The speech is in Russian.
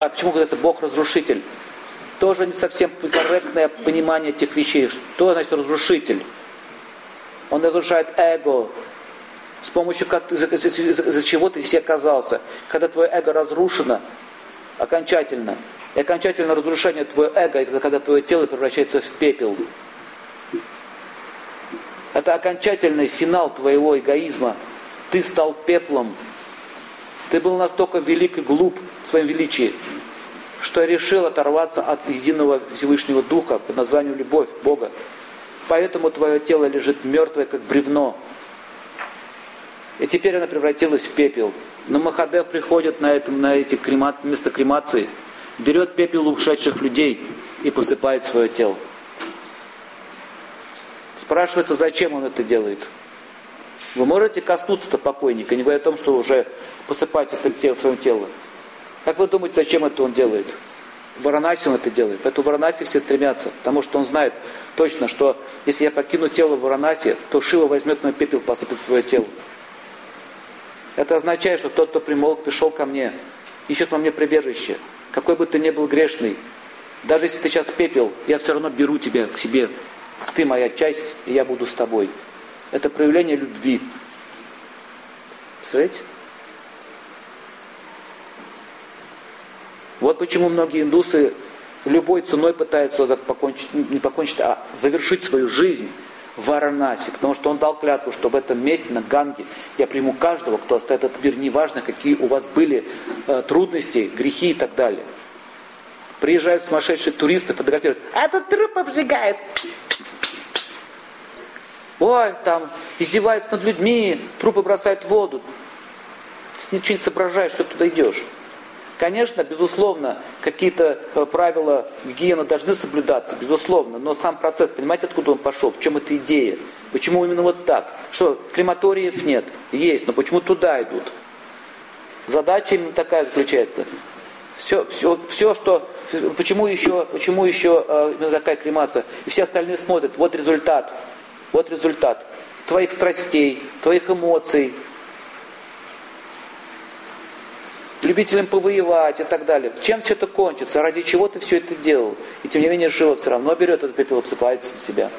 А почему говорится Бог разрушитель? Тоже не совсем корректное понимание этих вещей. Что значит разрушитель? Он разрушает эго, с помощью из-за чего ты здесь оказался. Когда твое эго разрушено окончательно, и окончательное разрушение твоего эго, это когда твое тело превращается в пепел. Это окончательный финал твоего эгоизма. Ты стал пеплом. Ты был настолько велик и глуп своем величии, что решил оторваться от единого Всевышнего Духа под названием любовь Бога. Поэтому твое тело лежит мертвое, как бревно. И теперь оно превратилось в пепел. Но Махадев приходит на, этом, на эти кремат, место кремации, берет пепел ушедших людей и посыпает свое тело. Спрашивается, зачем он это делает. Вы можете коснуться-то покойника, не говоря о том, что уже посыпать это тело, свое тело. Как вы думаете, зачем это он делает? Варанаси он это делает. Поэтому Варанаси все стремятся, потому что он знает точно, что если я покину тело в Варанаси, то Шива возьмет мой пепел, посыпет свое тело. Это означает, что тот, кто примол, пришел ко мне, ищет во мне прибежище. Какой бы ты ни был грешный, даже если ты сейчас пепел, я все равно беру тебя к себе. Ты моя часть, и я буду с тобой. Это проявление любви. Представляете? Вот почему многие индусы любой ценой пытаются покончить, не покончить, а завершить свою жизнь в Варанаси, потому что он дал клятву, что в этом месте, на Ганге, я приму каждого, кто оставит этот мир, неважно, какие у вас были э, трудности, грехи и так далее. Приезжают сумасшедшие туристы, фотографируют, а этот труп обжигает, пст, пст, пст, пст. ой, там, издеваются над людьми, трупы бросают в воду. Ты ничего не соображаешь, что туда идешь. Конечно, безусловно, какие-то э, правила гигиены должны соблюдаться, безусловно, но сам процесс, понимаете, откуда он пошел, в чем эта идея? Почему именно вот так? Что, крематориев нет? Есть, но почему туда идут? Задача именно такая заключается. Все, все, все что, почему еще, почему еще э, именно такая кремация? И все остальные смотрят, вот результат, вот результат твоих страстей, твоих эмоций, любителям повоевать и так далее. Чем все это кончится? Ради чего ты все это делал? И тем не менее Шива все равно берет этот пепел, обсыпает себя.